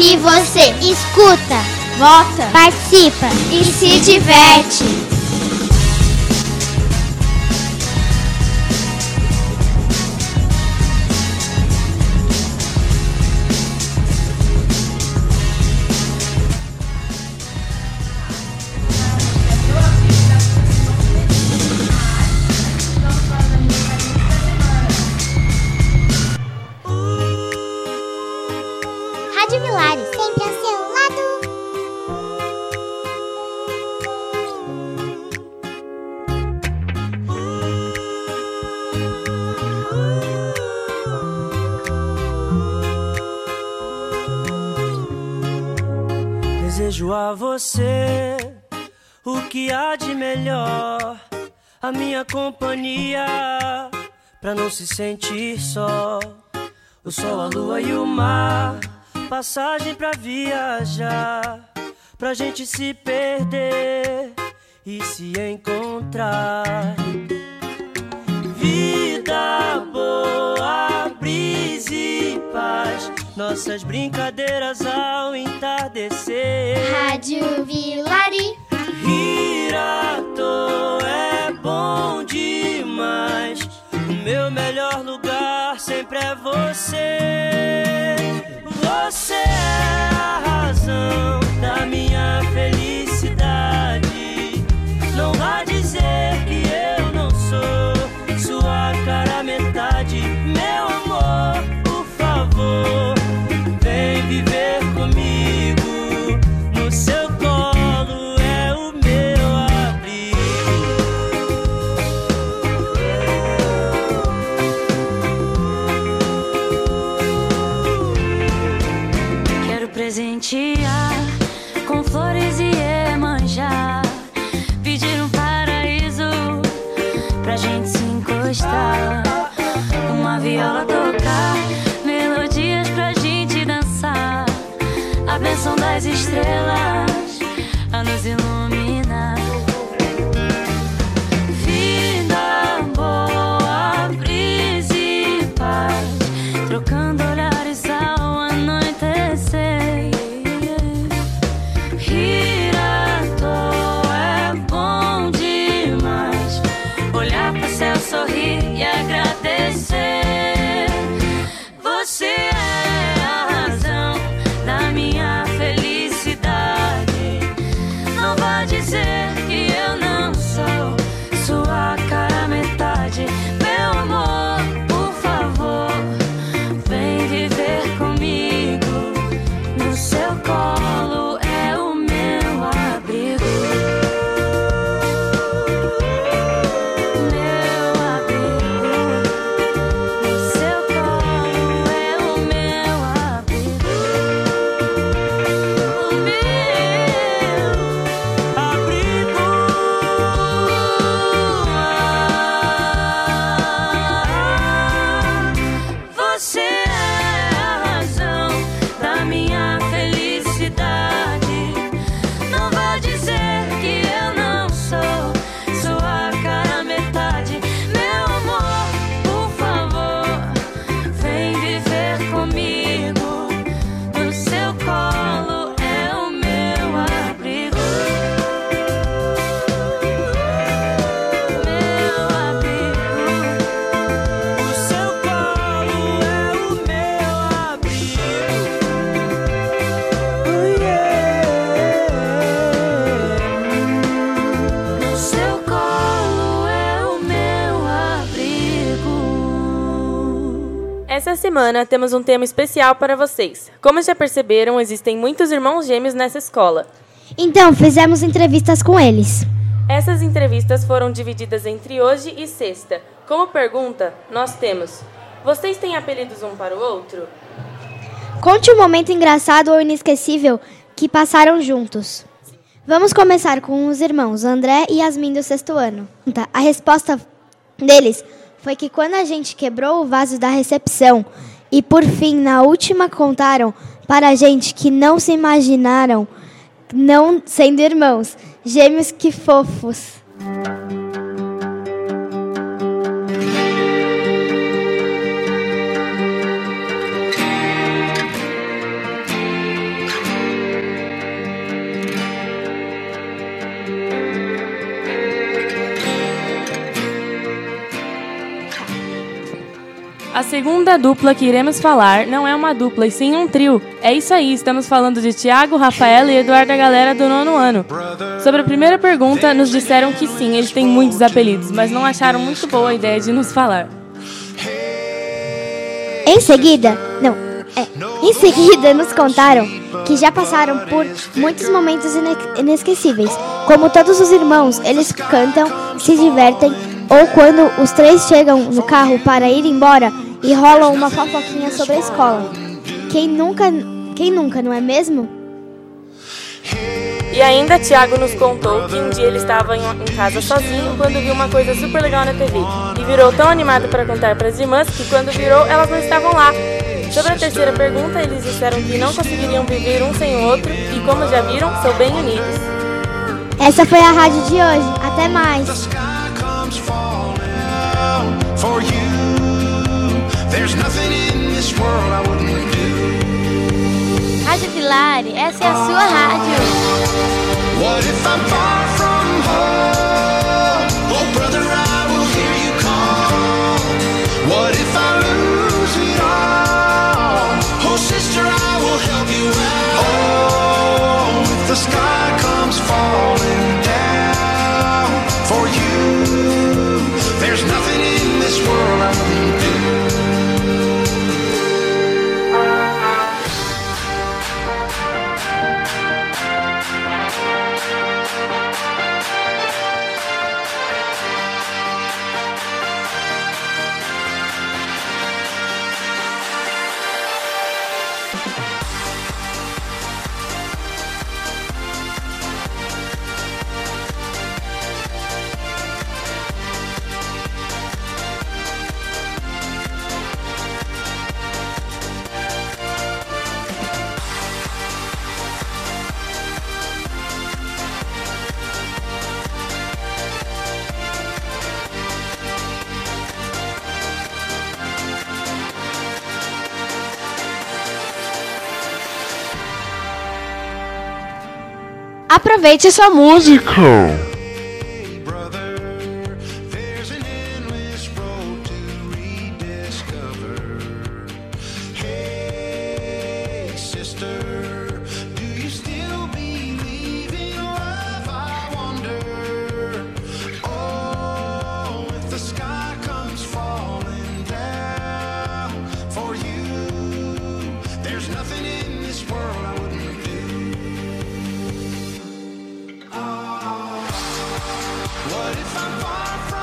Aqui você escuta, vota, participa e se diverte. Desejo a você o que há de melhor, a minha companhia, pra não se sentir só. O sol, a lua e o mar, passagem pra viajar, pra gente se perder e se encontrar. Nossas brincadeiras ao entardecer. Rádio Vilari. Hirato é bom demais. O meu melhor lugar sempre é você. Você é semana temos um tema especial para vocês. Como já perceberam, existem muitos irmãos gêmeos nessa escola. Então, fizemos entrevistas com eles. Essas entrevistas foram divididas entre hoje e sexta. Como pergunta, nós temos: Vocês têm apelidos um para o outro? Conte um momento engraçado ou inesquecível que passaram juntos. Vamos começar com os irmãos André e Yasmin do sexto ano. Tá, A resposta deles foi que quando a gente quebrou o vaso da recepção e por fim na última contaram para a gente que não se imaginaram não sendo irmãos, gêmeos que fofos. A segunda dupla que iremos falar não é uma dupla, e sim um trio. É isso aí, estamos falando de Tiago, Rafaela e Eduardo, a galera do nono ano. Sobre a primeira pergunta, nos disseram que sim, eles têm muitos apelidos, mas não acharam muito boa a ideia de nos falar. Em seguida, não, é, em seguida nos contaram que já passaram por muitos momentos ine inesquecíveis. Como todos os irmãos, eles cantam, se divertem, ou quando os três chegam no carro para ir embora e rolam uma fofoquinha sobre a escola. Quem nunca, quem nunca, não é mesmo? E ainda Tiago nos contou que um dia ele estava em casa sozinho quando viu uma coisa super legal na TV e virou tão animado para contar para as irmãs que quando virou elas não estavam lá. Sobre a terceira pergunta, eles disseram que não conseguiriam viver um sem o outro e, como já viram, são bem unidos. Essa foi a rádio de hoje. Até mais. Rádio Vilari, essa é a sua rádio. Aproveite sua música. What if I'm far from